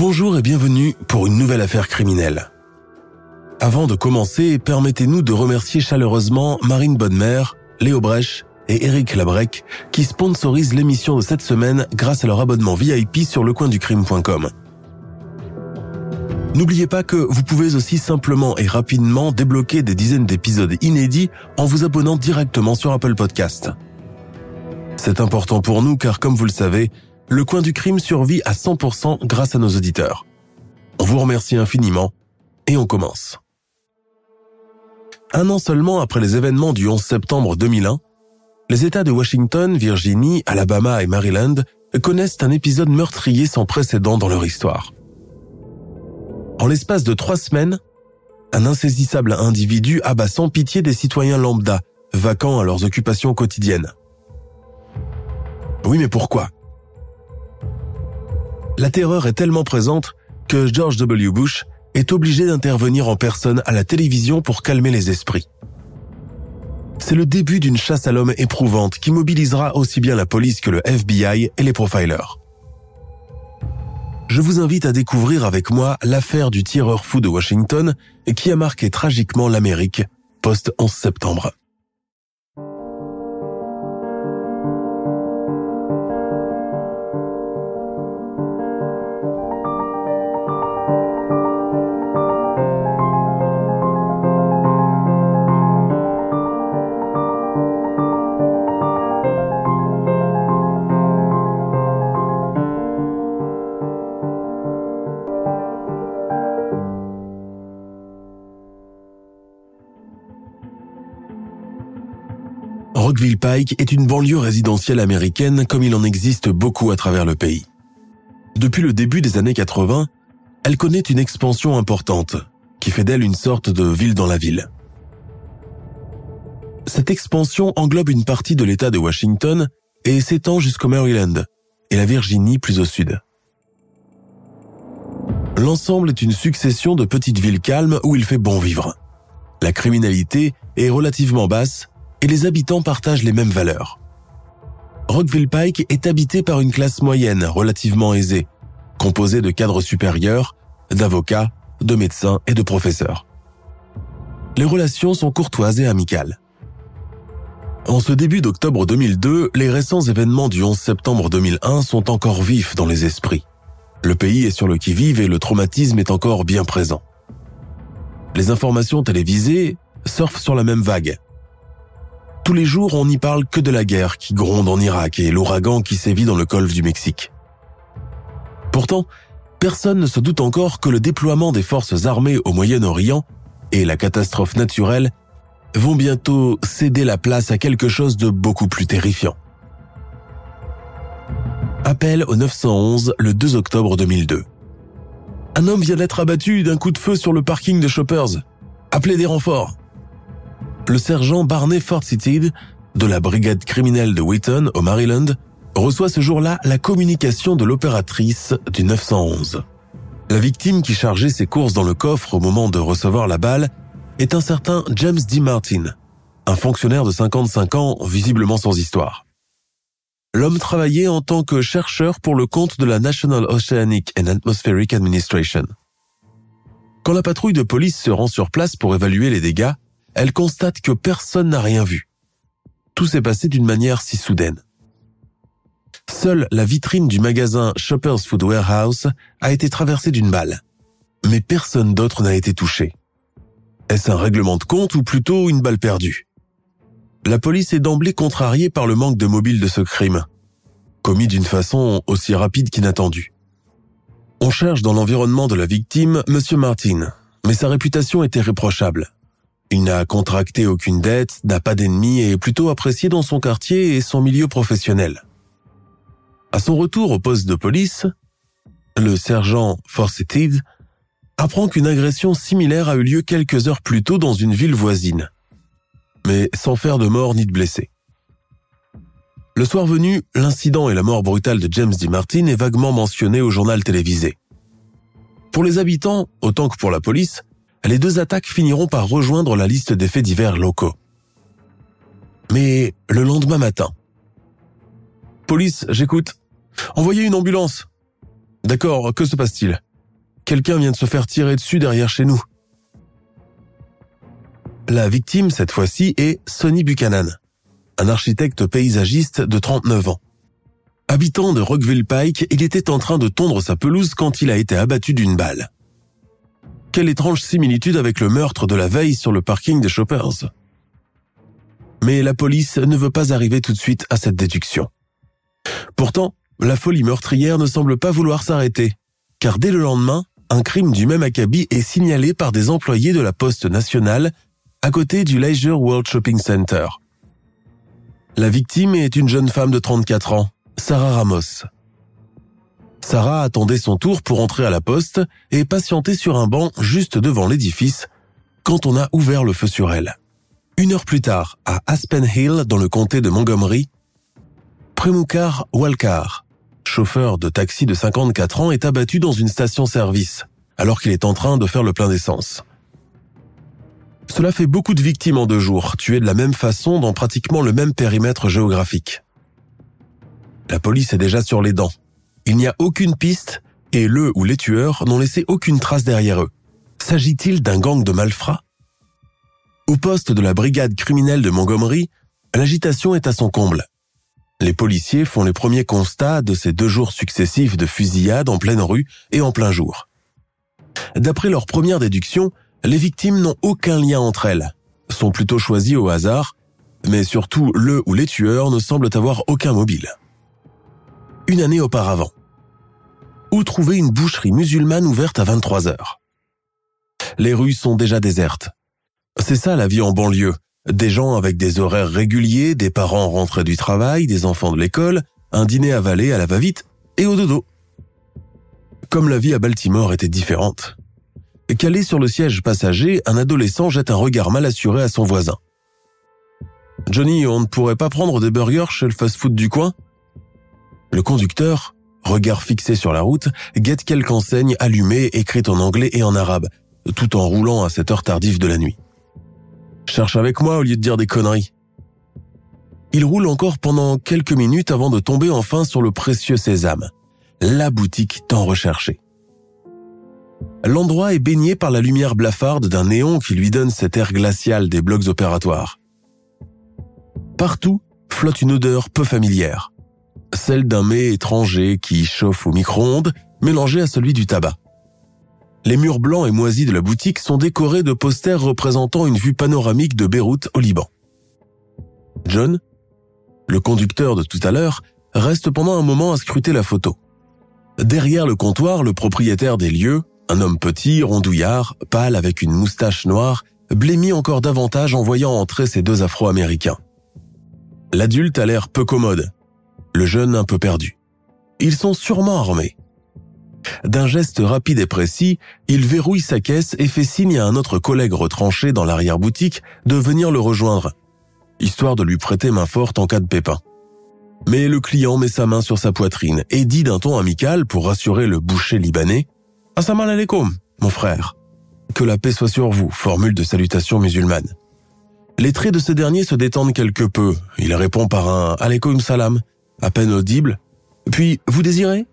Bonjour et bienvenue pour une nouvelle affaire criminelle. Avant de commencer, permettez-nous de remercier chaleureusement Marine Bonnemer, Léo Brech et Eric Labrec qui sponsorisent l'émission de cette semaine grâce à leur abonnement VIP sur lecoinducrime.com. N'oubliez pas que vous pouvez aussi simplement et rapidement débloquer des dizaines d'épisodes inédits en vous abonnant directement sur Apple Podcast. C'est important pour nous car comme vous le savez, le coin du crime survit à 100% grâce à nos auditeurs. On vous remercie infiniment et on commence. Un an seulement après les événements du 11 septembre 2001, les États de Washington, Virginie, Alabama et Maryland connaissent un épisode meurtrier sans précédent dans leur histoire. En l'espace de trois semaines, un insaisissable individu abat sans pitié des citoyens lambda, vacants à leurs occupations quotidiennes. Oui, mais pourquoi? La terreur est tellement présente que George W. Bush est obligé d'intervenir en personne à la télévision pour calmer les esprits. C'est le début d'une chasse à l'homme éprouvante qui mobilisera aussi bien la police que le FBI et les profilers. Je vous invite à découvrir avec moi l'affaire du tireur fou de Washington qui a marqué tragiquement l'Amérique post-11 septembre. Rockville Pike est une banlieue résidentielle américaine comme il en existe beaucoup à travers le pays. Depuis le début des années 80, elle connaît une expansion importante, qui fait d'elle une sorte de ville dans la ville. Cette expansion englobe une partie de l'État de Washington et s'étend jusqu'au Maryland et la Virginie plus au sud. L'ensemble est une succession de petites villes calmes où il fait bon vivre. La criminalité est relativement basse et les habitants partagent les mêmes valeurs. Rockville Pike est habité par une classe moyenne relativement aisée, composée de cadres supérieurs, d'avocats, de médecins et de professeurs. Les relations sont courtoises et amicales. En ce début d'octobre 2002, les récents événements du 11 septembre 2001 sont encore vifs dans les esprits. Le pays est sur le qui-vive et le traumatisme est encore bien présent. Les informations télévisées surfent sur la même vague. Tous les jours, on n'y parle que de la guerre qui gronde en Irak et l'ouragan qui sévit dans le golfe du Mexique. Pourtant, personne ne se doute encore que le déploiement des forces armées au Moyen-Orient et la catastrophe naturelle vont bientôt céder la place à quelque chose de beaucoup plus terrifiant. Appel au 911 le 2 octobre 2002. Un homme vient d'être abattu d'un coup de feu sur le parking de Shoppers. Appelez des renforts. Le sergent Barney Forsythe de la brigade criminelle de Wheaton au Maryland reçoit ce jour-là la communication de l'opératrice du 911. La victime qui chargeait ses courses dans le coffre au moment de recevoir la balle est un certain James D. Martin, un fonctionnaire de 55 ans visiblement sans histoire. L'homme travaillait en tant que chercheur pour le compte de la National Oceanic and Atmospheric Administration. Quand la patrouille de police se rend sur place pour évaluer les dégâts, elle constate que personne n'a rien vu. Tout s'est passé d'une manière si soudaine. Seule la vitrine du magasin Shoppers Food Warehouse a été traversée d'une balle. Mais personne d'autre n'a été touché. Est-ce un règlement de compte ou plutôt une balle perdue? La police est d'emblée contrariée par le manque de mobile de ce crime, commis d'une façon aussi rapide qu'inattendue. On cherche dans l'environnement de la victime Monsieur Martin, mais sa réputation était réprochable. Il n'a contracté aucune dette, n'a pas d'ennemis et est plutôt apprécié dans son quartier et son milieu professionnel. À son retour au poste de police, le sergent Forsythe apprend qu'une agression similaire a eu lieu quelques heures plus tôt dans une ville voisine, mais sans faire de mort ni de blessés. Le soir venu, l'incident et la mort brutale de James D. Martin est vaguement mentionné au journal télévisé. Pour les habitants, autant que pour la police, les deux attaques finiront par rejoindre la liste des faits divers locaux. Mais le lendemain matin. Police, j'écoute. Envoyez une ambulance. D'accord, que se passe-t-il? Quelqu'un vient de se faire tirer dessus derrière chez nous. La victime, cette fois-ci, est Sonny Buchanan, un architecte paysagiste de 39 ans. Habitant de Rockville Pike, il était en train de tondre sa pelouse quand il a été abattu d'une balle. Quelle étrange similitude avec le meurtre de la veille sur le parking des Shoppers. Mais la police ne veut pas arriver tout de suite à cette déduction. Pourtant, la folie meurtrière ne semble pas vouloir s'arrêter, car dès le lendemain, un crime du même acabit est signalé par des employés de la Poste nationale à côté du Leisure World Shopping Center. La victime est une jeune femme de 34 ans, Sarah Ramos. Sarah attendait son tour pour entrer à la poste et patientait sur un banc juste devant l'édifice quand on a ouvert le feu sur elle. Une heure plus tard, à Aspen Hill, dans le comté de Montgomery, Premukar Walkar, chauffeur de taxi de 54 ans, est abattu dans une station-service alors qu'il est en train de faire le plein d'essence. Cela fait beaucoup de victimes en deux jours, tuées de la même façon dans pratiquement le même périmètre géographique. La police est déjà sur les dents il n'y a aucune piste et le ou les tueurs n'ont laissé aucune trace derrière eux. S'agit-il d'un gang de malfrats? Au poste de la brigade criminelle de Montgomery, l'agitation est à son comble. Les policiers font les premiers constats de ces deux jours successifs de fusillades en pleine rue et en plein jour. D'après leur première déduction, les victimes n'ont aucun lien entre elles, sont plutôt choisies au hasard, mais surtout le ou les tueurs ne semblent avoir aucun mobile. Une année auparavant, où trouver une boucherie musulmane ouverte à 23 heures? Les rues sont déjà désertes. C'est ça la vie en banlieue. Des gens avec des horaires réguliers, des parents rentrés du travail, des enfants de l'école, un dîner avalé à la va-vite et au dodo. Comme la vie à Baltimore était différente. Calé sur le siège passager, un adolescent jette un regard mal assuré à son voisin. Johnny, on ne pourrait pas prendre des burgers chez le fast-food du coin? Le conducteur, regard fixé sur la route, guette quelque enseigne allumée écrite en anglais et en arabe, tout en roulant à cette heure tardive de la nuit. Cherche avec moi au lieu de dire des conneries. Il roule encore pendant quelques minutes avant de tomber enfin sur le précieux sésame, la boutique tant recherchée. L'endroit est baigné par la lumière blafarde d'un néon qui lui donne cet air glacial des blocs opératoires. Partout flotte une odeur peu familière celle d'un mets étranger qui chauffe au micro-ondes, mélangé à celui du tabac. Les murs blancs et moisis de la boutique sont décorés de posters représentant une vue panoramique de Beyrouth au Liban. John, le conducteur de tout à l'heure, reste pendant un moment à scruter la photo. Derrière le comptoir, le propriétaire des lieux, un homme petit, rondouillard, pâle avec une moustache noire, blêmit encore davantage en voyant entrer ces deux Afro-Américains. L'adulte a l'air peu commode, le jeune un peu perdu. Ils sont sûrement armés. D'un geste rapide et précis, il verrouille sa caisse et fait signe à un autre collègue retranché dans l'arrière-boutique de venir le rejoindre, histoire de lui prêter main forte en cas de pépin. Mais le client met sa main sur sa poitrine et dit d'un ton amical pour rassurer le boucher libanais « Assalamu alaikum, mon frère. Que la paix soit sur vous, formule de salutation musulmane. Les traits de ce dernier se détendent quelque peu. Il répond par un « alaikum salam » à peine audible. Puis, vous désirez?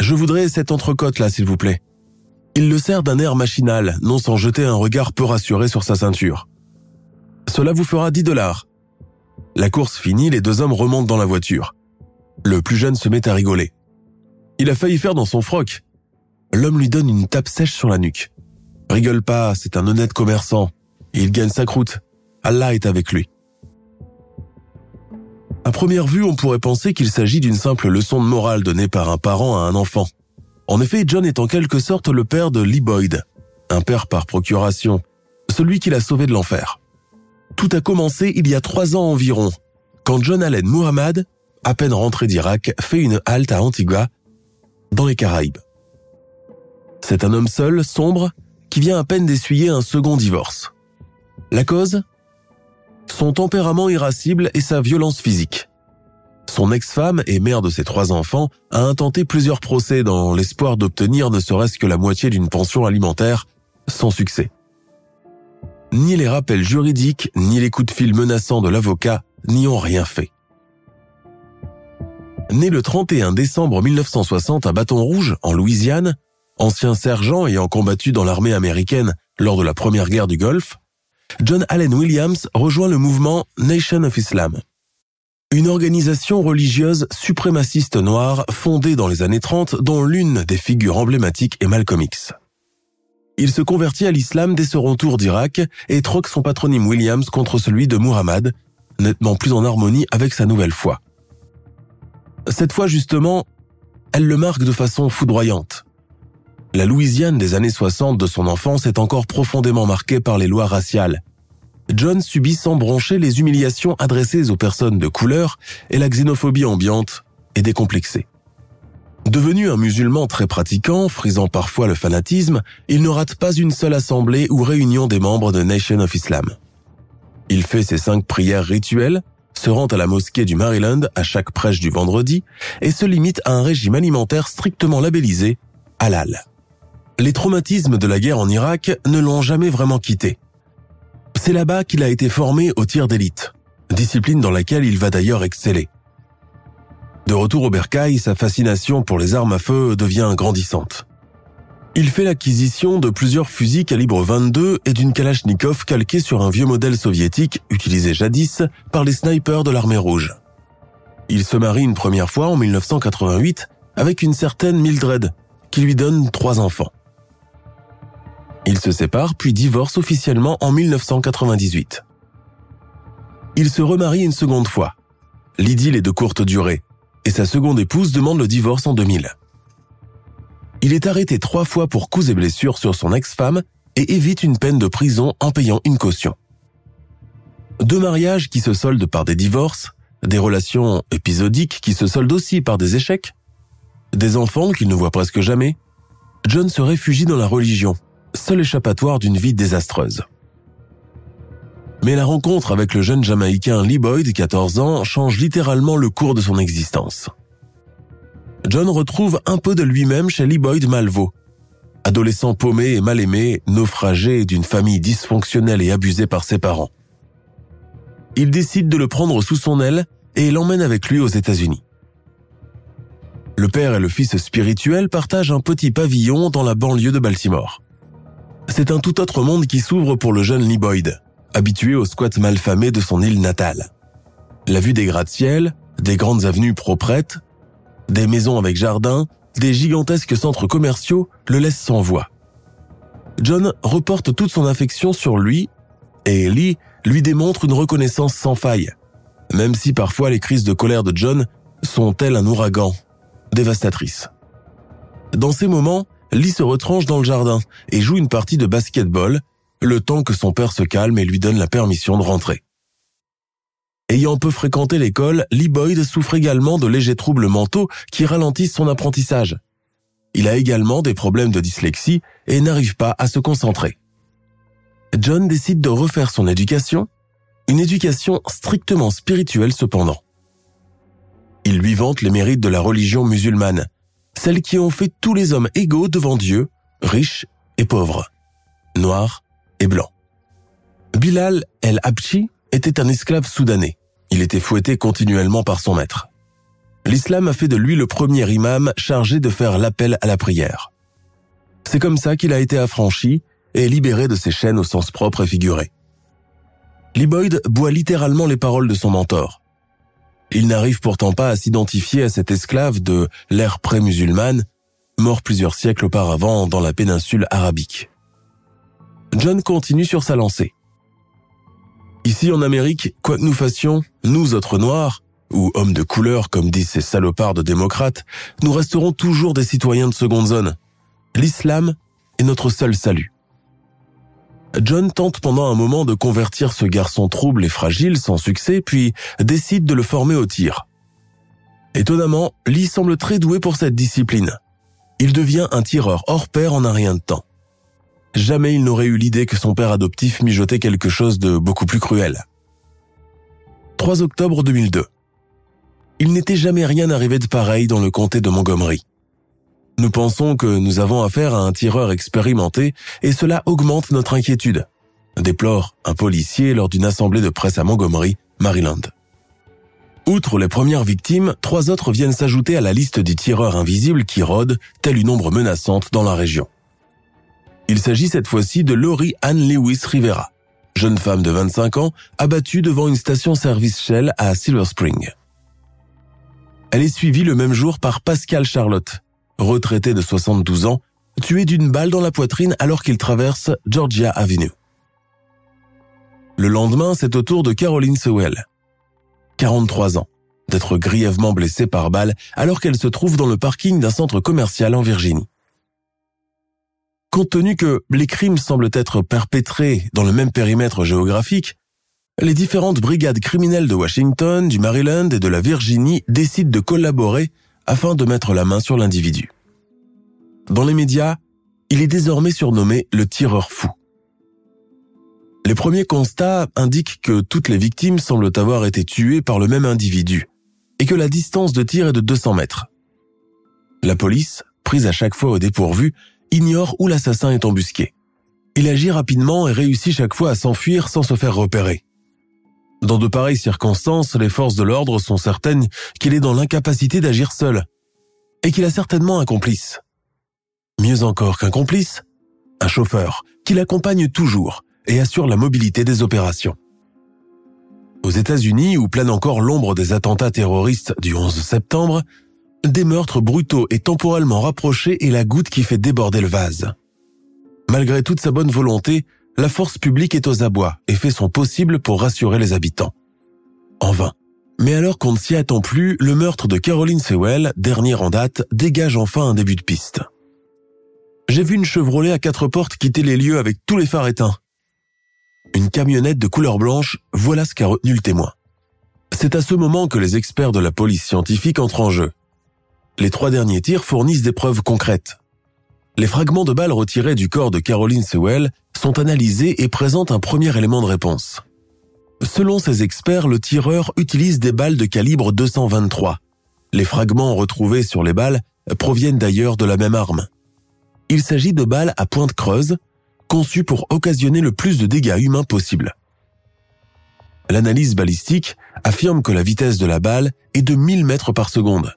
Je voudrais cette entrecôte-là, s'il vous plaît. Il le sert d'un air machinal, non sans jeter un regard peu rassuré sur sa ceinture. Cela vous fera 10 dollars. La course finie, les deux hommes remontent dans la voiture. Le plus jeune se met à rigoler. Il a failli faire dans son froc. L'homme lui donne une tape sèche sur la nuque. Rigole pas, c'est un honnête commerçant. Il gagne sa croûte. Allah est avec lui. À première vue, on pourrait penser qu'il s'agit d'une simple leçon de morale donnée par un parent à un enfant. En effet, John est en quelque sorte le père de Lee Boyd, un père par procuration, celui qui l'a sauvé de l'enfer. Tout a commencé il y a trois ans environ, quand John Allen Muhammad, à peine rentré d'Irak, fait une halte à Antigua, dans les Caraïbes. C'est un homme seul, sombre, qui vient à peine d'essuyer un second divorce. La cause? Son tempérament irascible et sa violence physique. Son ex-femme et mère de ses trois enfants a intenté plusieurs procès dans l'espoir d'obtenir ne serait-ce que la moitié d'une pension alimentaire, sans succès. Ni les rappels juridiques, ni les coups de fil menaçants de l'avocat n'y ont rien fait. Né le 31 décembre 1960 à Bâton Rouge, en Louisiane, ancien sergent ayant combattu dans l'armée américaine lors de la première guerre du Golfe, John Allen Williams rejoint le mouvement Nation of Islam. Une organisation religieuse suprémaciste noire fondée dans les années 30 dont l'une des figures emblématiques est Malcolm X. Il se convertit à l'islam dès son retour d'Irak et troque son patronyme Williams contre celui de Muhammad, nettement plus en harmonie avec sa nouvelle foi. Cette fois justement, elle le marque de façon foudroyante. La Louisiane des années 60 de son enfance est encore profondément marquée par les lois raciales. John subit sans broncher les humiliations adressées aux personnes de couleur et la xénophobie ambiante est décomplexée. Devenu un musulman très pratiquant, frisant parfois le fanatisme, il ne rate pas une seule assemblée ou réunion des membres de Nation of Islam. Il fait ses cinq prières rituelles, se rend à la mosquée du Maryland à chaque prêche du vendredi et se limite à un régime alimentaire strictement labellisé halal. Les traumatismes de la guerre en Irak ne l'ont jamais vraiment quitté. C'est là-bas qu'il a été formé au tir d'élite, discipline dans laquelle il va d'ailleurs exceller. De retour au bercail, sa fascination pour les armes à feu devient grandissante. Il fait l'acquisition de plusieurs fusils calibre 22 et d'une Kalachnikov calquée sur un vieux modèle soviétique utilisé jadis par les snipers de l'armée rouge. Il se marie une première fois en 1988 avec une certaine Mildred, qui lui donne trois enfants. Il se sépare puis divorce officiellement en 1998. Il se remarie une seconde fois. L'idylle est de courte durée et sa seconde épouse demande le divorce en 2000. Il est arrêté trois fois pour coups et blessures sur son ex-femme et évite une peine de prison en payant une caution. Deux mariages qui se soldent par des divorces, des relations épisodiques qui se soldent aussi par des échecs, des enfants qu'il ne voit presque jamais, John se réfugie dans la religion, seul échappatoire d'une vie désastreuse. Mais la rencontre avec le jeune Jamaïcain Lee Boyd, 14 ans, change littéralement le cours de son existence. John retrouve un peu de lui-même chez Lee Boyd Malvo. Adolescent paumé et mal aimé, naufragé d'une famille dysfonctionnelle et abusée par ses parents. Il décide de le prendre sous son aile et l'emmène avec lui aux États-Unis. Le père et le fils spirituel partagent un petit pavillon dans la banlieue de Baltimore. C'est un tout autre monde qui s'ouvre pour le jeune Lee Boyd habitué au squat malfamé de son île natale. La vue des gratte-ciel, des grandes avenues proprettes, des maisons avec jardin, des gigantesques centres commerciaux le laissent sans voix. John reporte toute son affection sur lui et Lee lui démontre une reconnaissance sans faille, même si parfois les crises de colère de John sont telles un ouragan, dévastatrices. Dans ces moments, Lee se retranche dans le jardin et joue une partie de basketball le temps que son père se calme et lui donne la permission de rentrer. Ayant peu fréquenté l'école, Lee Boyd souffre également de légers troubles mentaux qui ralentissent son apprentissage. Il a également des problèmes de dyslexie et n'arrive pas à se concentrer. John décide de refaire son éducation, une éducation strictement spirituelle cependant. Il lui vante les mérites de la religion musulmane, celles qui ont fait tous les hommes égaux devant Dieu, riches et pauvres, noirs blanc. Bilal el-Habchi était un esclave soudanais. Il était fouetté continuellement par son maître. L'islam a fait de lui le premier imam chargé de faire l'appel à la prière. C'est comme ça qu'il a été affranchi et libéré de ses chaînes au sens propre et figuré. Liboyd boit littéralement les paroles de son mentor. Il n'arrive pourtant pas à s'identifier à cet esclave de l'ère pré-musulmane, mort plusieurs siècles auparavant dans la péninsule arabique. John continue sur sa lancée. Ici en Amérique, quoi que nous fassions, nous autres noirs, ou hommes de couleur comme disent ces salopards de démocrates, nous resterons toujours des citoyens de seconde zone. L'islam est notre seul salut. John tente pendant un moment de convertir ce garçon trouble et fragile sans succès, puis décide de le former au tir. Étonnamment, Lee semble très doué pour cette discipline. Il devient un tireur hors pair en un rien de temps. Jamais il n'aurait eu l'idée que son père adoptif mijotait quelque chose de beaucoup plus cruel. 3 octobre 2002. Il n'était jamais rien arrivé de pareil dans le comté de Montgomery. Nous pensons que nous avons affaire à un tireur expérimenté et cela augmente notre inquiétude, déplore un policier lors d'une assemblée de presse à Montgomery, Maryland. Outre les premières victimes, trois autres viennent s'ajouter à la liste des tireurs invisibles qui rôdent, telle une ombre menaçante dans la région. Il s'agit cette fois-ci de Laurie Ann Lewis Rivera, jeune femme de 25 ans abattue devant une station-service Shell à Silver Spring. Elle est suivie le même jour par Pascal Charlotte, retraité de 72 ans, tué d'une balle dans la poitrine alors qu'il traverse Georgia Avenue. Le lendemain, c'est au tour de Caroline Sewell, 43 ans, d'être grièvement blessée par balle alors qu'elle se trouve dans le parking d'un centre commercial en Virginie. Compte tenu que les crimes semblent être perpétrés dans le même périmètre géographique, les différentes brigades criminelles de Washington, du Maryland et de la Virginie décident de collaborer afin de mettre la main sur l'individu. Dans les médias, il est désormais surnommé le tireur fou. Les premiers constats indiquent que toutes les victimes semblent avoir été tuées par le même individu et que la distance de tir est de 200 mètres. La police, prise à chaque fois au dépourvu, ignore où l'assassin est embusqué. Il agit rapidement et réussit chaque fois à s'enfuir sans se faire repérer. Dans de pareilles circonstances, les forces de l'ordre sont certaines qu'il est dans l'incapacité d'agir seul et qu'il a certainement un complice. Mieux encore qu'un complice, un chauffeur qui l'accompagne toujours et assure la mobilité des opérations. Aux États-Unis, où plane encore l'ombre des attentats terroristes du 11 septembre, des meurtres brutaux et temporellement rapprochés est la goutte qui fait déborder le vase. Malgré toute sa bonne volonté, la force publique est aux abois et fait son possible pour rassurer les habitants. En vain. Mais alors qu'on ne s'y attend plus, le meurtre de Caroline Sewell, dernier en date, dégage enfin un début de piste. J'ai vu une Chevrolet à quatre portes quitter les lieux avec tous les phares éteints. Une camionnette de couleur blanche, voilà ce qu'a retenu le témoin. C'est à ce moment que les experts de la police scientifique entrent en jeu. Les trois derniers tirs fournissent des preuves concrètes. Les fragments de balles retirés du corps de Caroline Sewell sont analysés et présentent un premier élément de réponse. Selon ces experts, le tireur utilise des balles de calibre 223. Les fragments retrouvés sur les balles proviennent d'ailleurs de la même arme. Il s'agit de balles à pointe creuse, conçues pour occasionner le plus de dégâts humains possible. L'analyse balistique affirme que la vitesse de la balle est de 1000 mètres par seconde.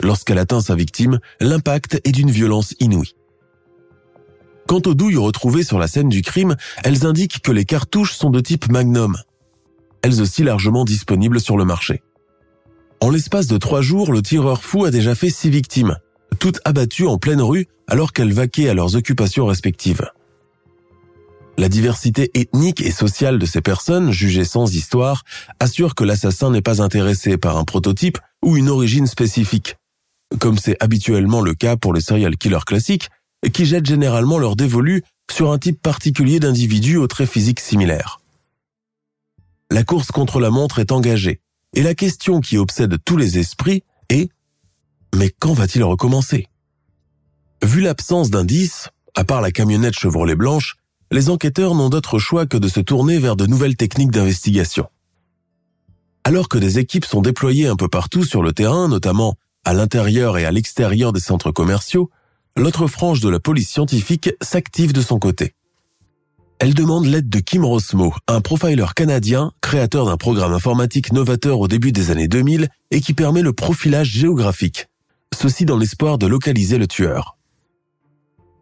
Lorsqu'elle atteint sa victime, l'impact est d'une violence inouïe. Quant aux douilles retrouvées sur la scène du crime, elles indiquent que les cartouches sont de type Magnum, elles aussi largement disponibles sur le marché. En l'espace de trois jours, le tireur fou a déjà fait six victimes, toutes abattues en pleine rue alors qu'elles vaquaient à leurs occupations respectives. La diversité ethnique et sociale de ces personnes, jugées sans histoire, assure que l'assassin n'est pas intéressé par un prototype ou une origine spécifique, comme c'est habituellement le cas pour les serial killers classiques, qui jettent généralement leur dévolu sur un type particulier d'individu aux traits physiques similaires. La course contre la montre est engagée, et la question qui obsède tous les esprits est Mais quand va-t-il recommencer? Vu l'absence d'indices, à part la camionnette Chevrolet blanche, les enquêteurs n'ont d'autre choix que de se tourner vers de nouvelles techniques d'investigation. Alors que des équipes sont déployées un peu partout sur le terrain, notamment à l'intérieur et à l'extérieur des centres commerciaux, l'autre frange de la police scientifique s'active de son côté. Elle demande l'aide de Kim Rosmo, un profiler canadien, créateur d'un programme informatique novateur au début des années 2000 et qui permet le profilage géographique. Ceci dans l'espoir de localiser le tueur.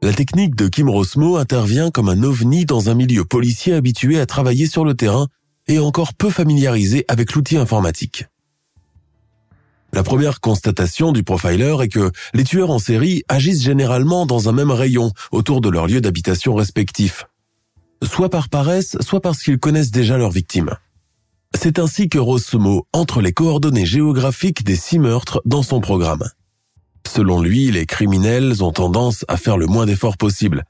La technique de Kim Rosmo intervient comme un ovni dans un milieu policier habitué à travailler sur le terrain et encore peu familiarisé avec l'outil informatique. La première constatation du profiler est que les tueurs en série agissent généralement dans un même rayon autour de leur lieu d'habitation respectif, soit par paresse, soit parce qu'ils connaissent déjà leurs victimes. C'est ainsi que Rosmo entre les coordonnées géographiques des six meurtres dans son programme. Selon lui, les criminels ont tendance à faire le moins d'efforts possible,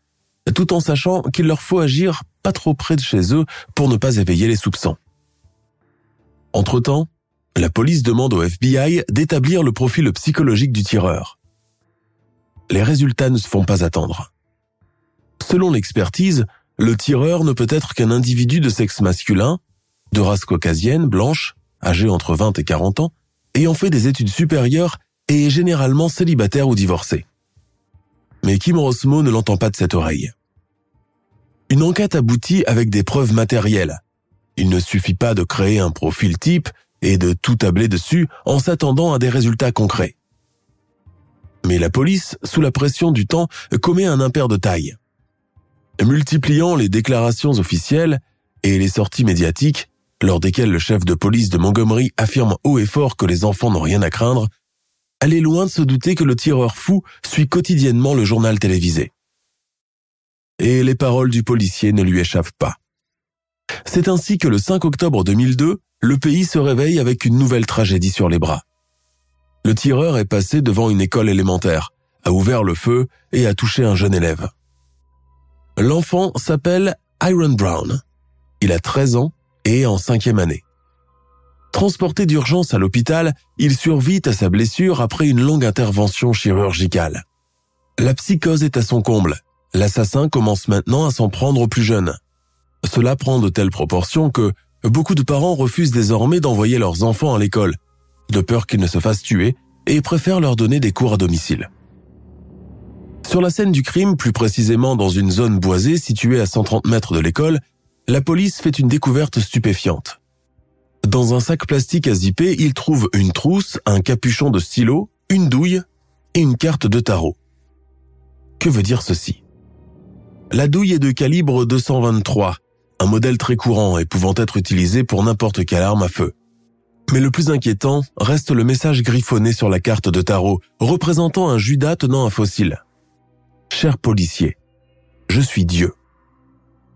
tout en sachant qu'il leur faut agir pas trop près de chez eux pour ne pas éveiller les soupçons. Entre-temps, la police demande au FBI d'établir le profil psychologique du tireur. Les résultats ne se font pas attendre. Selon l'expertise, le tireur ne peut être qu'un individu de sexe masculin, de race caucasienne, blanche, âgé entre 20 et 40 ans, ayant fait des études supérieures et généralement célibataire ou divorcé. Mais Kim Rosmo ne l'entend pas de cette oreille. Une enquête aboutit avec des preuves matérielles. Il ne suffit pas de créer un profil type et de tout tabler dessus en s'attendant à des résultats concrets. Mais la police, sous la pression du temps, commet un impair de taille. Multipliant les déclarations officielles et les sorties médiatiques, lors desquelles le chef de police de Montgomery affirme haut et fort que les enfants n'ont rien à craindre, elle est loin de se douter que le tireur fou suit quotidiennement le journal télévisé. Et les paroles du policier ne lui échappent pas. C'est ainsi que le 5 octobre 2002, le pays se réveille avec une nouvelle tragédie sur les bras. Le tireur est passé devant une école élémentaire, a ouvert le feu et a touché un jeune élève. L'enfant s'appelle Iron Brown. Il a 13 ans et est en cinquième année. Transporté d'urgence à l'hôpital, il survit à sa blessure après une longue intervention chirurgicale. La psychose est à son comble. L'assassin commence maintenant à s'en prendre aux plus jeunes. Cela prend de telles proportions que beaucoup de parents refusent désormais d'envoyer leurs enfants à l'école, de peur qu'ils ne se fassent tuer, et préfèrent leur donner des cours à domicile. Sur la scène du crime, plus précisément dans une zone boisée située à 130 mètres de l'école, la police fait une découverte stupéfiante. Dans un sac plastique à zipper, il trouve une trousse, un capuchon de stylo, une douille et une carte de tarot. Que veut dire ceci? La douille est de calibre 223, un modèle très courant et pouvant être utilisé pour n'importe quelle arme à feu. Mais le plus inquiétant reste le message griffonné sur la carte de tarot, représentant un Judas tenant un fossile. Cher policier, je suis Dieu.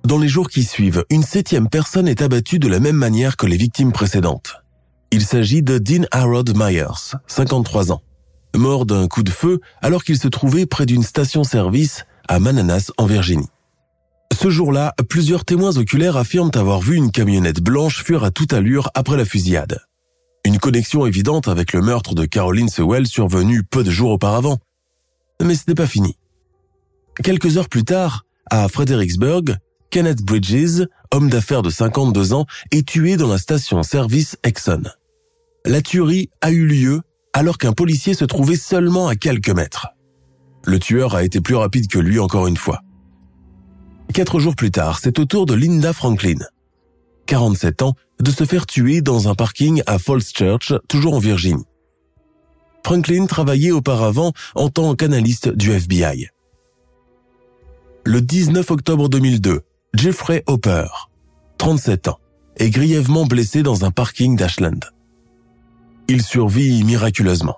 Dans les jours qui suivent, une septième personne est abattue de la même manière que les victimes précédentes. Il s'agit de Dean Harold Myers, 53 ans, mort d'un coup de feu alors qu'il se trouvait près d'une station-service à Mananas en Virginie. Ce jour-là, plusieurs témoins oculaires affirment avoir vu une camionnette blanche fuir à toute allure après la fusillade. Une connexion évidente avec le meurtre de Caroline Sewell survenu peu de jours auparavant. Mais ce n'est pas fini. Quelques heures plus tard, à Fredericksburg, Kenneth Bridges, homme d'affaires de 52 ans, est tué dans la station-service Exxon. La tuerie a eu lieu alors qu'un policier se trouvait seulement à quelques mètres. Le tueur a été plus rapide que lui encore une fois. Quatre jours plus tard, c'est au tour de Linda Franklin, 47 ans, de se faire tuer dans un parking à Falls Church, toujours en Virginie. Franklin travaillait auparavant en tant qu'analyste du FBI. Le 19 octobre 2002, Jeffrey Hopper, 37 ans, est grièvement blessé dans un parking d'Ashland. Il survit miraculeusement.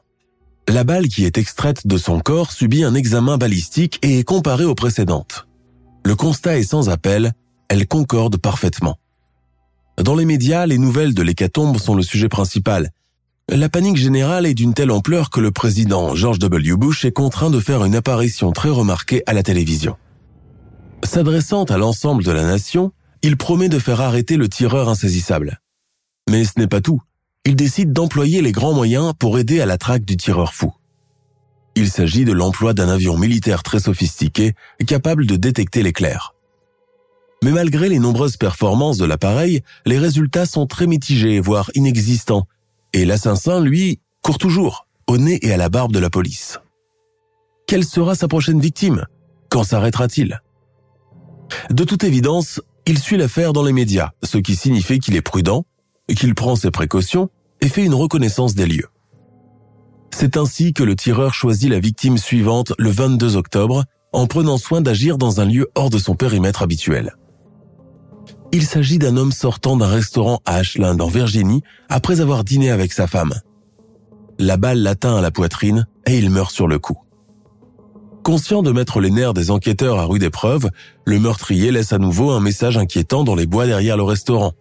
La balle qui est extraite de son corps subit un examen balistique et est comparée aux précédentes. Le constat est sans appel, elle concorde parfaitement. Dans les médias, les nouvelles de l'hécatombe sont le sujet principal. La panique générale est d'une telle ampleur que le président George W. Bush est contraint de faire une apparition très remarquée à la télévision. S'adressant à l'ensemble de la nation, il promet de faire arrêter le tireur insaisissable. Mais ce n'est pas tout. Il décide d'employer les grands moyens pour aider à la traque du tireur fou. Il s'agit de l'emploi d'un avion militaire très sophistiqué, capable de détecter l'éclair. Mais malgré les nombreuses performances de l'appareil, les résultats sont très mitigés, voire inexistants, et l'assassin, lui, court toujours, au nez et à la barbe de la police. Quelle sera sa prochaine victime? Quand s'arrêtera-t-il? De toute évidence, il suit l'affaire dans les médias, ce qui signifie qu'il est prudent, qu'il prend ses précautions et fait une reconnaissance des lieux. C'est ainsi que le tireur choisit la victime suivante le 22 octobre en prenant soin d'agir dans un lieu hors de son périmètre habituel. Il s'agit d'un homme sortant d'un restaurant à Ashland en Virginie après avoir dîné avec sa femme. La balle l'atteint à la poitrine et il meurt sur le coup. Conscient de mettre les nerfs des enquêteurs à rude épreuve, le meurtrier laisse à nouveau un message inquiétant dans les bois derrière le restaurant.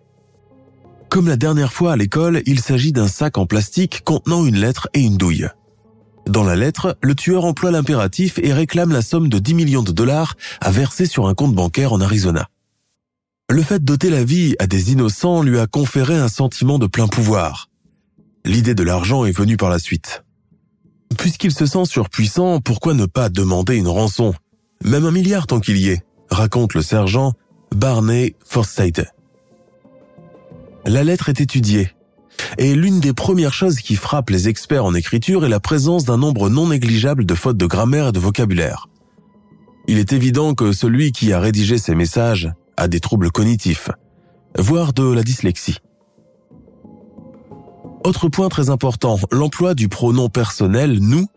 Comme la dernière fois à l'école, il s'agit d'un sac en plastique contenant une lettre et une douille. Dans la lettre, le tueur emploie l'impératif et réclame la somme de 10 millions de dollars à verser sur un compte bancaire en Arizona. Le fait d'ôter la vie à des innocents lui a conféré un sentiment de plein pouvoir. L'idée de l'argent est venue par la suite. Puisqu'il se sent surpuissant, pourquoi ne pas demander une rançon? Même un milliard tant qu'il y est, raconte le sergent Barney Forsythe. La lettre est étudiée, et l'une des premières choses qui frappent les experts en écriture est la présence d'un nombre non négligeable de fautes de grammaire et de vocabulaire. Il est évident que celui qui a rédigé ces messages a des troubles cognitifs, voire de la dyslexie. Autre point très important, l'emploi du pronom personnel nous,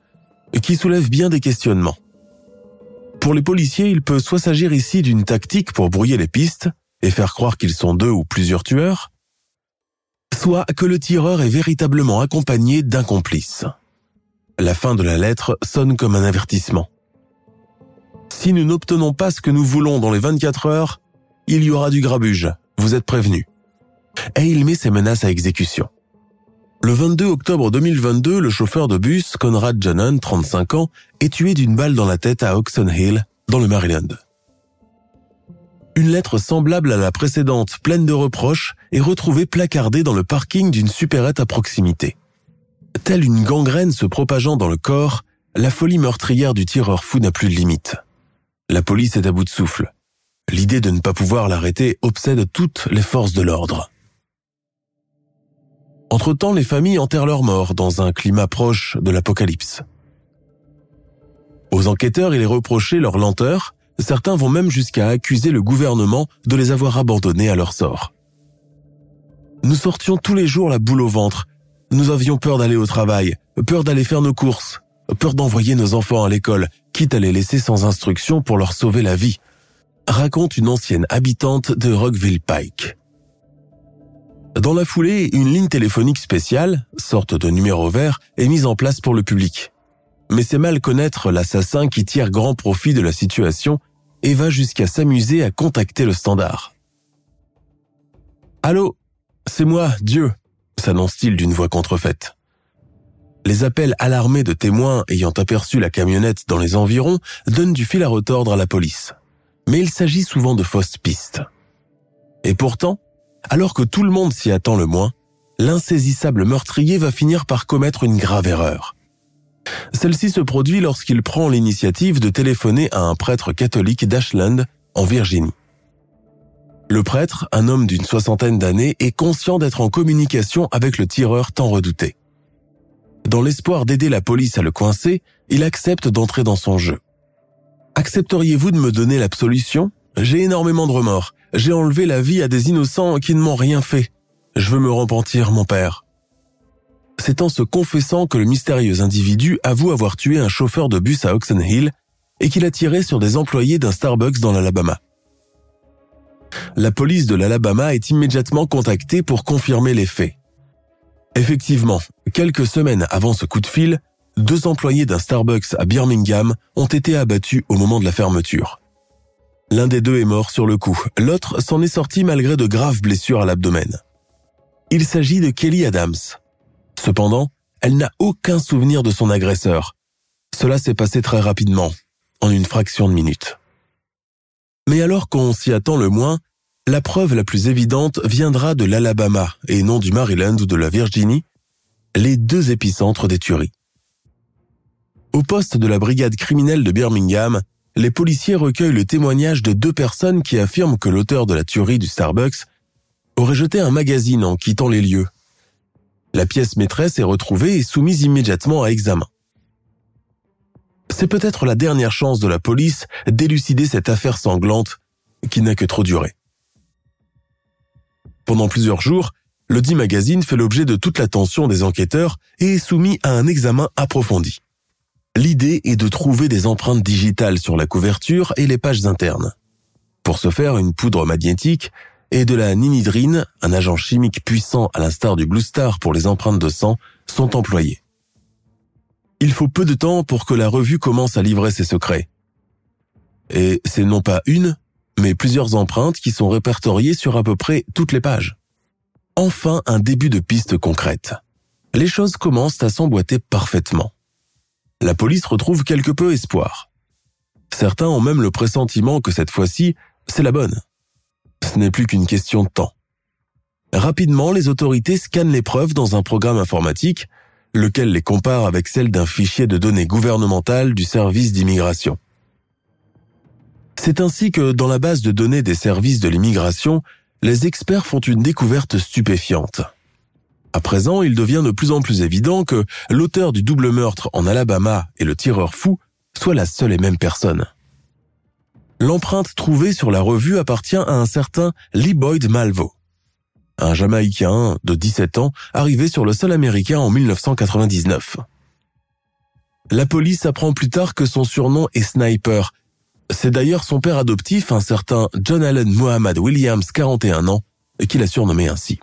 qui soulève bien des questionnements. Pour les policiers, il peut soit s'agir ici d'une tactique pour brouiller les pistes et faire croire qu'ils sont deux ou plusieurs tueurs, soit que le tireur est véritablement accompagné d'un complice. La fin de la lettre sonne comme un avertissement. Si nous n'obtenons pas ce que nous voulons dans les 24 heures, il y aura du grabuge, vous êtes prévenus. Et il met ses menaces à exécution. Le 22 octobre 2022, le chauffeur de bus, Conrad Janan, 35 ans, est tué d'une balle dans la tête à Oxon Hill, dans le Maryland. Une lettre semblable à la précédente, pleine de reproches, est retrouvée placardée dans le parking d'une supérette à proximité. Telle une gangrène se propageant dans le corps, la folie meurtrière du tireur fou n'a plus de limite. La police est à bout de souffle. L'idée de ne pas pouvoir l'arrêter obsède toutes les forces de l'ordre. Entre-temps, les familles enterrent leurs morts dans un climat proche de l'apocalypse. Aux enquêteurs, il est reproché leur lenteur, certains vont même jusqu'à accuser le gouvernement de les avoir abandonnés à leur sort. Nous sortions tous les jours la boule au ventre, nous avions peur d'aller au travail, peur d'aller faire nos courses, peur d'envoyer nos enfants à l'école, quitte à les laisser sans instruction pour leur sauver la vie, raconte une ancienne habitante de Rockville Pike. Dans la foulée, une ligne téléphonique spéciale, sorte de numéro vert, est mise en place pour le public. Mais c'est mal connaître l'assassin qui tire grand profit de la situation et va jusqu'à s'amuser à contacter le standard. Allô, c'est moi, Dieu, s'annonce-t-il d'une voix contrefaite. Les appels alarmés de témoins ayant aperçu la camionnette dans les environs donnent du fil à retordre à la police. Mais il s'agit souvent de fausses pistes. Et pourtant, alors que tout le monde s'y attend le moins, l'insaisissable meurtrier va finir par commettre une grave erreur. Celle-ci se produit lorsqu'il prend l'initiative de téléphoner à un prêtre catholique d'Ashland, en Virginie. Le prêtre, un homme d'une soixantaine d'années, est conscient d'être en communication avec le tireur tant redouté. Dans l'espoir d'aider la police à le coincer, il accepte d'entrer dans son jeu. Accepteriez-vous de me donner l'absolution? J'ai énormément de remords. J'ai enlevé la vie à des innocents qui ne m'ont rien fait. Je veux me repentir, mon père. C'est en se confessant que le mystérieux individu avoue avoir tué un chauffeur de bus à Oxon Hill et qu'il a tiré sur des employés d'un Starbucks dans l'Alabama. La police de l'Alabama est immédiatement contactée pour confirmer les faits. Effectivement, quelques semaines avant ce coup de fil, deux employés d'un Starbucks à Birmingham ont été abattus au moment de la fermeture. L'un des deux est mort sur le coup, l'autre s'en est sorti malgré de graves blessures à l'abdomen. Il s'agit de Kelly Adams. Cependant, elle n'a aucun souvenir de son agresseur. Cela s'est passé très rapidement, en une fraction de minute. Mais alors qu'on s'y attend le moins, la preuve la plus évidente viendra de l'Alabama et non du Maryland ou de la Virginie, les deux épicentres des tueries. Au poste de la brigade criminelle de Birmingham, les policiers recueillent le témoignage de deux personnes qui affirment que l'auteur de la tuerie du Starbucks aurait jeté un magazine en quittant les lieux. La pièce maîtresse est retrouvée et soumise immédiatement à examen. C'est peut-être la dernière chance de la police d'élucider cette affaire sanglante qui n'a que trop duré. Pendant plusieurs jours, le dit magazine fait l'objet de toute l'attention des enquêteurs et est soumis à un examen approfondi. L'idée est de trouver des empreintes digitales sur la couverture et les pages internes. Pour ce faire, une poudre magnétique et de la ninidrine, un agent chimique puissant à l'instar du Blue Star pour les empreintes de sang, sont employés. Il faut peu de temps pour que la revue commence à livrer ses secrets. Et c'est non pas une, mais plusieurs empreintes qui sont répertoriées sur à peu près toutes les pages. Enfin un début de piste concrète. Les choses commencent à s'emboîter parfaitement. La police retrouve quelque peu espoir. Certains ont même le pressentiment que cette fois-ci, c'est la bonne. Ce n'est plus qu'une question de temps. Rapidement, les autorités scannent les preuves dans un programme informatique, lequel les compare avec celles d'un fichier de données gouvernementales du service d'immigration. C'est ainsi que dans la base de données des services de l'immigration, les experts font une découverte stupéfiante. À présent, il devient de plus en plus évident que l'auteur du double meurtre en Alabama et le tireur fou soit la seule et même personne. L'empreinte trouvée sur la revue appartient à un certain Lee Boyd Malvo, un Jamaïcain de 17 ans arrivé sur le sol américain en 1999. La police apprend plus tard que son surnom est Sniper. C'est d'ailleurs son père adoptif, un certain John Allen Muhammad Williams, 41 ans, qui l'a surnommé ainsi.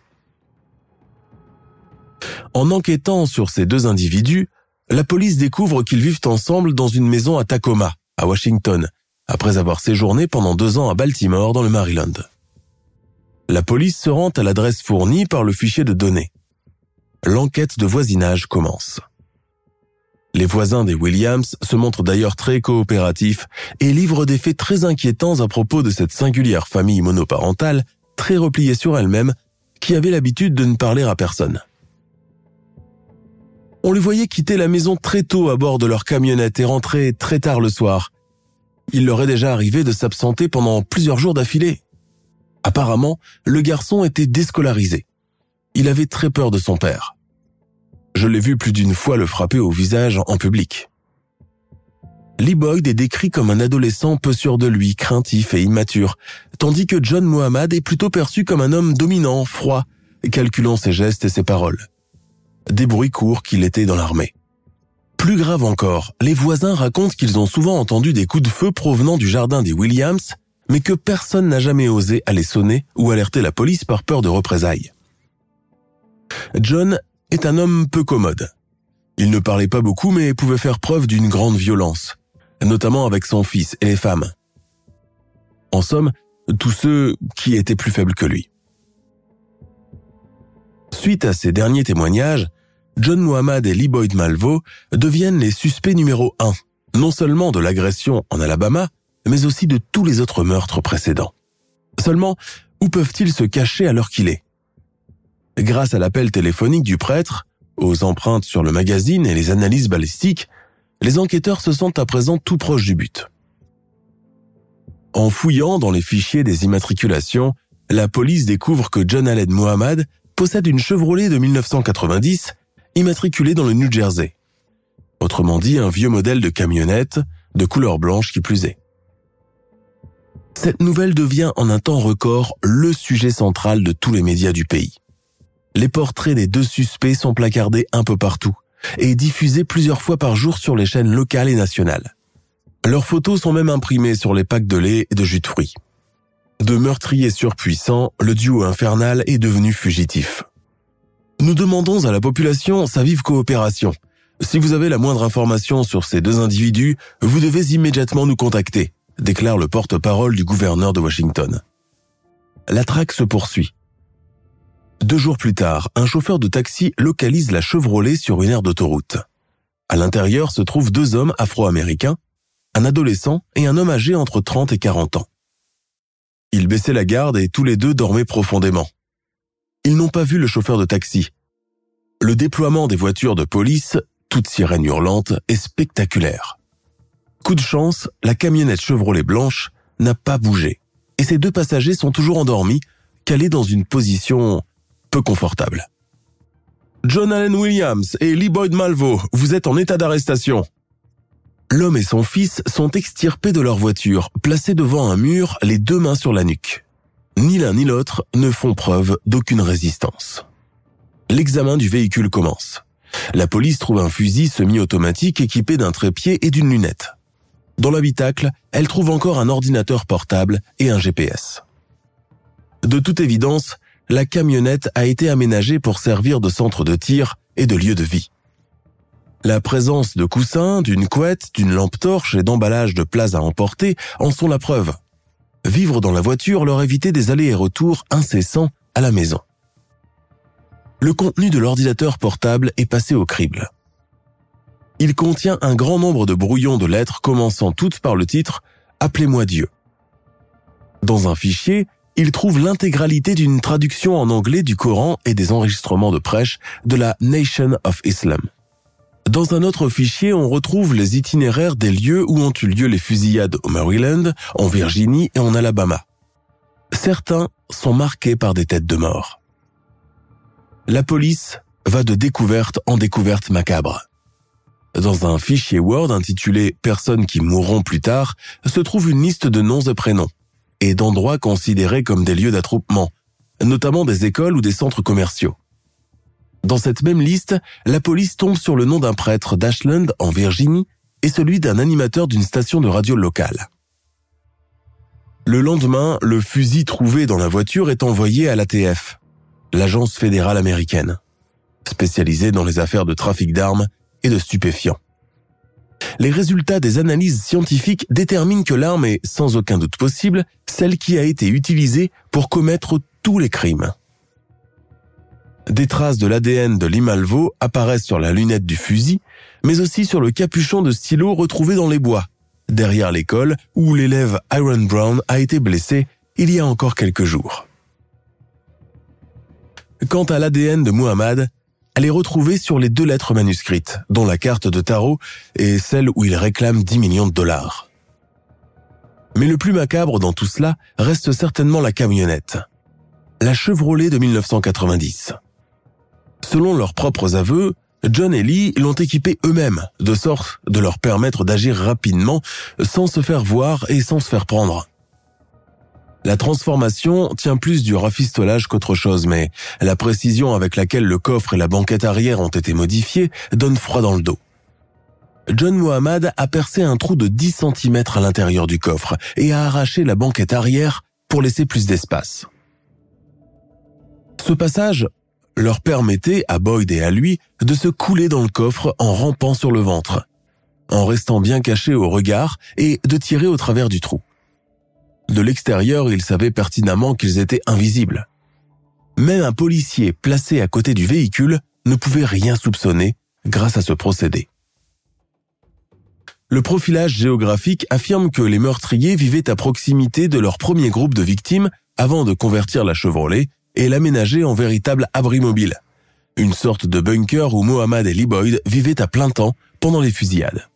En enquêtant sur ces deux individus, la police découvre qu'ils vivent ensemble dans une maison à Tacoma, à Washington, après avoir séjourné pendant deux ans à Baltimore dans le Maryland. La police se rend à l'adresse fournie par le fichier de données. L'enquête de voisinage commence. Les voisins des Williams se montrent d'ailleurs très coopératifs et livrent des faits très inquiétants à propos de cette singulière famille monoparentale, très repliée sur elle-même, qui avait l'habitude de ne parler à personne. On les voyait quitter la maison très tôt à bord de leur camionnette et rentrer très tard le soir. Il leur est déjà arrivé de s'absenter pendant plusieurs jours d'affilée. Apparemment, le garçon était déscolarisé. Il avait très peur de son père. Je l'ai vu plus d'une fois le frapper au visage en public. Lee Boyd est décrit comme un adolescent peu sûr de lui, craintif et immature, tandis que John Mohammed est plutôt perçu comme un homme dominant, froid, calculant ses gestes et ses paroles. Des bruits courts qu'il était dans l'armée. Plus grave encore, les voisins racontent qu'ils ont souvent entendu des coups de feu provenant du jardin des Williams, mais que personne n'a jamais osé aller sonner ou alerter la police par peur de représailles. John est un homme peu commode. Il ne parlait pas beaucoup mais pouvait faire preuve d'une grande violence, notamment avec son fils et les femmes. En somme, tous ceux qui étaient plus faibles que lui. Suite à ces derniers témoignages, John Muhammad et Lee Boyd Malvo deviennent les suspects numéro un, non seulement de l'agression en Alabama, mais aussi de tous les autres meurtres précédents. Seulement, où peuvent-ils se cacher à l'heure qu'il est? Grâce à l'appel téléphonique du prêtre, aux empreintes sur le magazine et les analyses balistiques, les enquêteurs se sentent à présent tout proches du but. En fouillant dans les fichiers des immatriculations, la police découvre que John Allen Muhammad possède une Chevrolet de 1990 immatriculée dans le New Jersey. Autrement dit, un vieux modèle de camionnette de couleur blanche qui plus est. Cette nouvelle devient en un temps record le sujet central de tous les médias du pays. Les portraits des deux suspects sont placardés un peu partout et diffusés plusieurs fois par jour sur les chaînes locales et nationales. Leurs photos sont même imprimées sur les packs de lait et de jus de fruits. De meurtriers surpuissants, le duo infernal est devenu fugitif. Nous demandons à la population sa vive coopération. Si vous avez la moindre information sur ces deux individus, vous devez immédiatement nous contacter, déclare le porte-parole du gouverneur de Washington. La traque se poursuit. Deux jours plus tard, un chauffeur de taxi localise la Chevrolet sur une aire d'autoroute. À l'intérieur se trouvent deux hommes afro-américains, un adolescent et un homme âgé entre 30 et 40 ans. Ils baissaient la garde et tous les deux dormaient profondément. Ils n'ont pas vu le chauffeur de taxi. Le déploiement des voitures de police, toutes sirènes hurlantes, est spectaculaire. Coup de chance, la camionnette Chevrolet blanche n'a pas bougé et ces deux passagers sont toujours endormis, calés dans une position peu confortable. John Allen Williams et Lee Boyd Malvo, vous êtes en état d'arrestation. L'homme et son fils sont extirpés de leur voiture, placés devant un mur, les deux mains sur la nuque. Ni l'un ni l'autre ne font preuve d'aucune résistance. L'examen du véhicule commence. La police trouve un fusil semi-automatique équipé d'un trépied et d'une lunette. Dans l'habitacle, elle trouve encore un ordinateur portable et un GPS. De toute évidence, la camionnette a été aménagée pour servir de centre de tir et de lieu de vie. La présence de coussins, d'une couette, d'une lampe torche et d'emballages de plats à emporter en sont la preuve. Vivre dans la voiture leur évitait des allers et retours incessants à la maison. Le contenu de l'ordinateur portable est passé au crible. il contient un grand nombre de brouillons de lettres commençant toutes par le titre Appelez-moi Dieu. Dans un fichier, il trouve l'intégralité d'une traduction en anglais du Coran et des enregistrements de prêche de la Nation of Islam. Dans un autre fichier, on retrouve les itinéraires des lieux où ont eu lieu les fusillades au Maryland, en Virginie et en Alabama. Certains sont marqués par des têtes de mort. La police va de découverte en découverte macabre. Dans un fichier Word intitulé Personnes qui mourront plus tard se trouve une liste de noms et prénoms et d'endroits considérés comme des lieux d'attroupement, notamment des écoles ou des centres commerciaux. Dans cette même liste, la police tombe sur le nom d'un prêtre d'Ashland en Virginie et celui d'un animateur d'une station de radio locale. Le lendemain, le fusil trouvé dans la voiture est envoyé à l'ATF, l'agence fédérale américaine, spécialisée dans les affaires de trafic d'armes et de stupéfiants. Les résultats des analyses scientifiques déterminent que l'arme est, sans aucun doute possible, celle qui a été utilisée pour commettre tous les crimes. Des traces de l'ADN de Limalvo apparaissent sur la lunette du fusil, mais aussi sur le capuchon de stylo retrouvé dans les bois, derrière l'école où l'élève Iron Brown a été blessé il y a encore quelques jours. Quant à l'ADN de Muhammad, elle est retrouvée sur les deux lettres manuscrites, dont la carte de tarot et celle où il réclame 10 millions de dollars. Mais le plus macabre dans tout cela reste certainement la camionnette. La Chevrolet de 1990. Selon leurs propres aveux, John et Lee l'ont équipée eux-mêmes, de sorte de leur permettre d'agir rapidement, sans se faire voir et sans se faire prendre. La transformation tient plus du rafistolage qu'autre chose, mais la précision avec laquelle le coffre et la banquette arrière ont été modifiés donne froid dans le dos. John Mohammad a percé un trou de 10 cm à l'intérieur du coffre et a arraché la banquette arrière pour laisser plus d'espace. Ce passage leur permettait à Boyd et à lui de se couler dans le coffre en rampant sur le ventre, en restant bien cachés au regard et de tirer au travers du trou. De l'extérieur, ils savaient pertinemment qu'ils étaient invisibles. Même un policier placé à côté du véhicule ne pouvait rien soupçonner grâce à ce procédé. Le profilage géographique affirme que les meurtriers vivaient à proximité de leur premier groupe de victimes avant de convertir la Chevrolet et l'aménager en véritable abri mobile, une sorte de bunker où Mohamed et Lee Boyd vivaient à plein temps pendant les fusillades.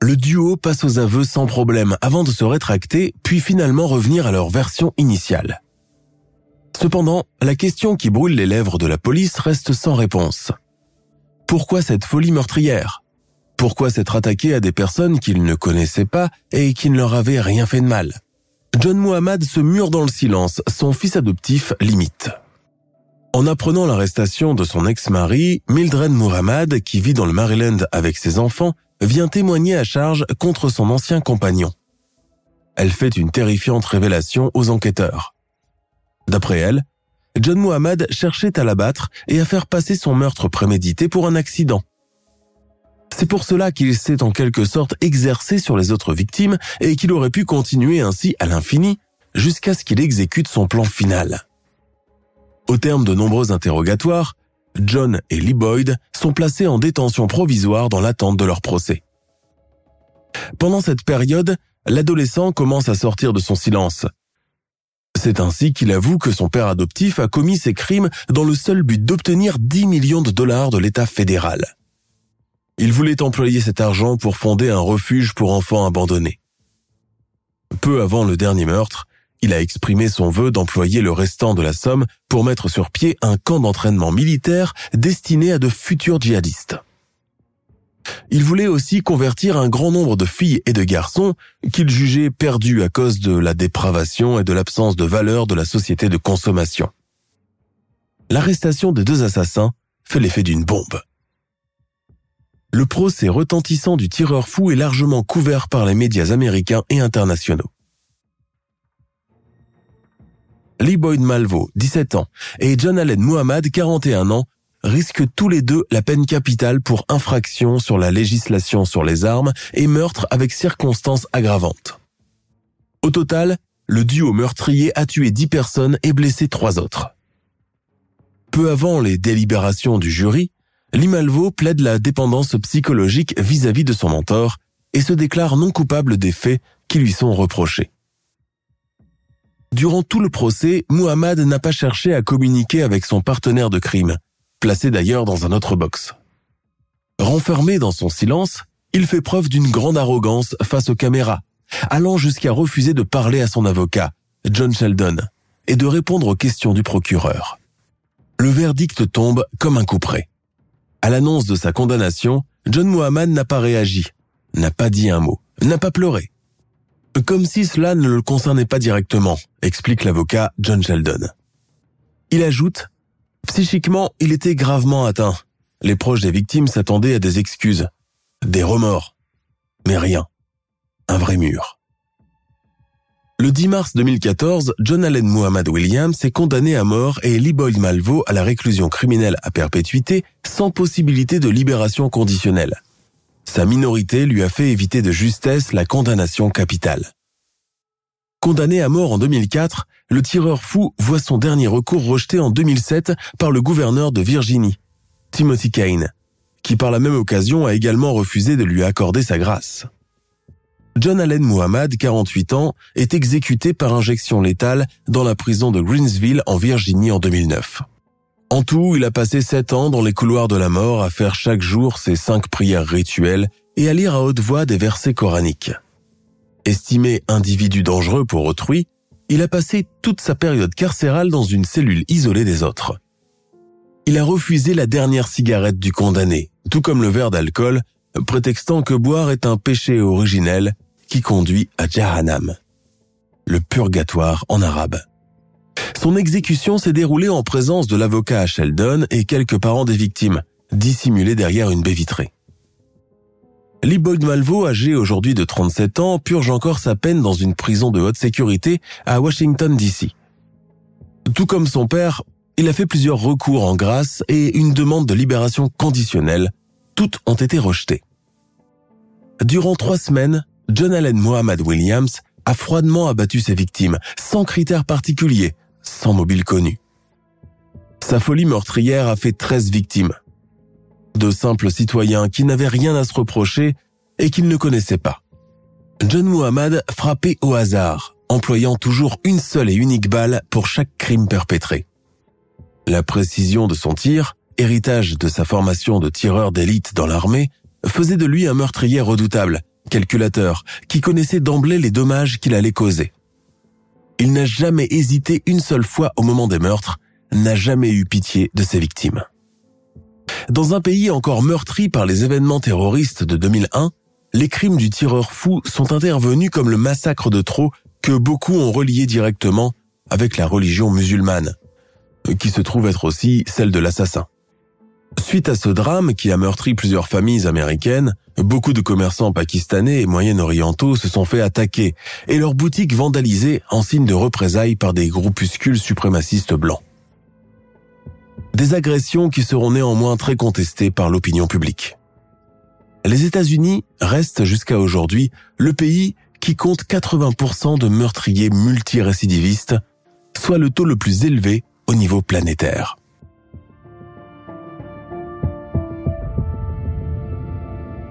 Le duo passe aux aveux sans problème avant de se rétracter, puis finalement revenir à leur version initiale. Cependant, la question qui brûle les lèvres de la police reste sans réponse. Pourquoi cette folie meurtrière? Pourquoi s'être attaqué à des personnes qu'ils ne connaissaient pas et qui ne leur avaient rien fait de mal? John Muhammad se mure dans le silence, son fils adoptif limite. En apprenant l'arrestation de son ex-mari, Mildred Muhammad, qui vit dans le Maryland avec ses enfants, vient témoigner à charge contre son ancien compagnon. Elle fait une terrifiante révélation aux enquêteurs. D'après elle, John Muhammad cherchait à l'abattre et à faire passer son meurtre prémédité pour un accident. C'est pour cela qu'il s'est en quelque sorte exercé sur les autres victimes et qu'il aurait pu continuer ainsi à l'infini jusqu'à ce qu'il exécute son plan final. Au terme de nombreux interrogatoires, John et Lee Boyd sont placés en détention provisoire dans l'attente de leur procès. Pendant cette période, l'adolescent commence à sortir de son silence. C'est ainsi qu'il avoue que son père adoptif a commis ses crimes dans le seul but d'obtenir 10 millions de dollars de l'État fédéral. Il voulait employer cet argent pour fonder un refuge pour enfants abandonnés. Peu avant le dernier meurtre, il a exprimé son vœu d'employer le restant de la somme pour mettre sur pied un camp d'entraînement militaire destiné à de futurs djihadistes. Il voulait aussi convertir un grand nombre de filles et de garçons qu'il jugeait perdus à cause de la dépravation et de l'absence de valeur de la société de consommation. L'arrestation des deux assassins fait l'effet d'une bombe. Le procès retentissant du tireur fou est largement couvert par les médias américains et internationaux. Lee Boyd Malvo, 17 ans, et John Allen Muhammad, 41 ans, risquent tous les deux la peine capitale pour infraction sur la législation sur les armes et meurtre avec circonstances aggravantes. Au total, le duo meurtrier a tué 10 personnes et blessé 3 autres. Peu avant les délibérations du jury, Limalvo plaide la dépendance psychologique vis-à-vis de son mentor et se déclare non coupable des faits qui lui sont reprochés. Durant tout le procès, Muhammad n'a pas cherché à communiquer avec son partenaire de crime, placé d'ailleurs dans un autre box. Renfermé dans son silence, il fait preuve d'une grande arrogance face aux caméras, allant jusqu'à refuser de parler à son avocat, John Sheldon, et de répondre aux questions du procureur. Le verdict tombe comme un coup. À l'annonce de sa condamnation, John Muhammad n'a pas réagi, n'a pas dit un mot, n'a pas pleuré. Comme si cela ne le concernait pas directement, explique l'avocat John Sheldon. Il ajoute, Psychiquement, il était gravement atteint. Les proches des victimes s'attendaient à des excuses, des remords, mais rien. Un vrai mur. Le 10 mars 2014, John Allen Muhammad Williams est condamné à mort et Lee Boyd Malvo à la réclusion criminelle à perpétuité sans possibilité de libération conditionnelle. Sa minorité lui a fait éviter de justesse la condamnation capitale. Condamné à mort en 2004, le tireur fou voit son dernier recours rejeté en 2007 par le gouverneur de Virginie, Timothy Kane, qui par la même occasion a également refusé de lui accorder sa grâce. John Allen Muhammad, 48 ans, est exécuté par injection létale dans la prison de Greensville en Virginie en 2009. En tout, il a passé sept ans dans les couloirs de la mort à faire chaque jour ses cinq prières rituelles et à lire à haute voix des versets coraniques. Estimé individu dangereux pour autrui, il a passé toute sa période carcérale dans une cellule isolée des autres. Il a refusé la dernière cigarette du condamné, tout comme le verre d'alcool, prétextant que boire est un péché originel qui conduit à Jahannam, le purgatoire en arabe. Son exécution s'est déroulée en présence de l'avocat Sheldon et quelques parents des victimes, dissimulés derrière une baie vitrée. Lee Boyd Malvo, âgé aujourd'hui de 37 ans, purge encore sa peine dans une prison de haute sécurité à Washington, D.C. Tout comme son père, il a fait plusieurs recours en grâce et une demande de libération conditionnelle. Toutes ont été rejetées. Durant trois semaines, John Allen Mohamed Williams a froidement abattu ses victimes, sans critères particuliers, sans mobile connu. Sa folie meurtrière a fait 13 victimes. De simples citoyens qui n'avaient rien à se reprocher et qu'il ne connaissait pas. John Muhammad frappait au hasard, employant toujours une seule et unique balle pour chaque crime perpétré. La précision de son tir, héritage de sa formation de tireur d'élite dans l'armée, faisait de lui un meurtrier redoutable calculateur, qui connaissait d'emblée les dommages qu'il allait causer. Il n'a jamais hésité une seule fois au moment des meurtres, n'a jamais eu pitié de ses victimes. Dans un pays encore meurtri par les événements terroristes de 2001, les crimes du tireur fou sont intervenus comme le massacre de trop que beaucoup ont relié directement avec la religion musulmane, qui se trouve être aussi celle de l'assassin. Suite à ce drame qui a meurtri plusieurs familles américaines, beaucoup de commerçants pakistanais et moyen-orientaux se sont fait attaquer et leurs boutiques vandalisées en signe de représailles par des groupuscules suprémacistes blancs. Des agressions qui seront néanmoins très contestées par l'opinion publique. Les États-Unis restent jusqu'à aujourd'hui le pays qui compte 80% de meurtriers multirécidivistes, soit le taux le plus élevé au niveau planétaire.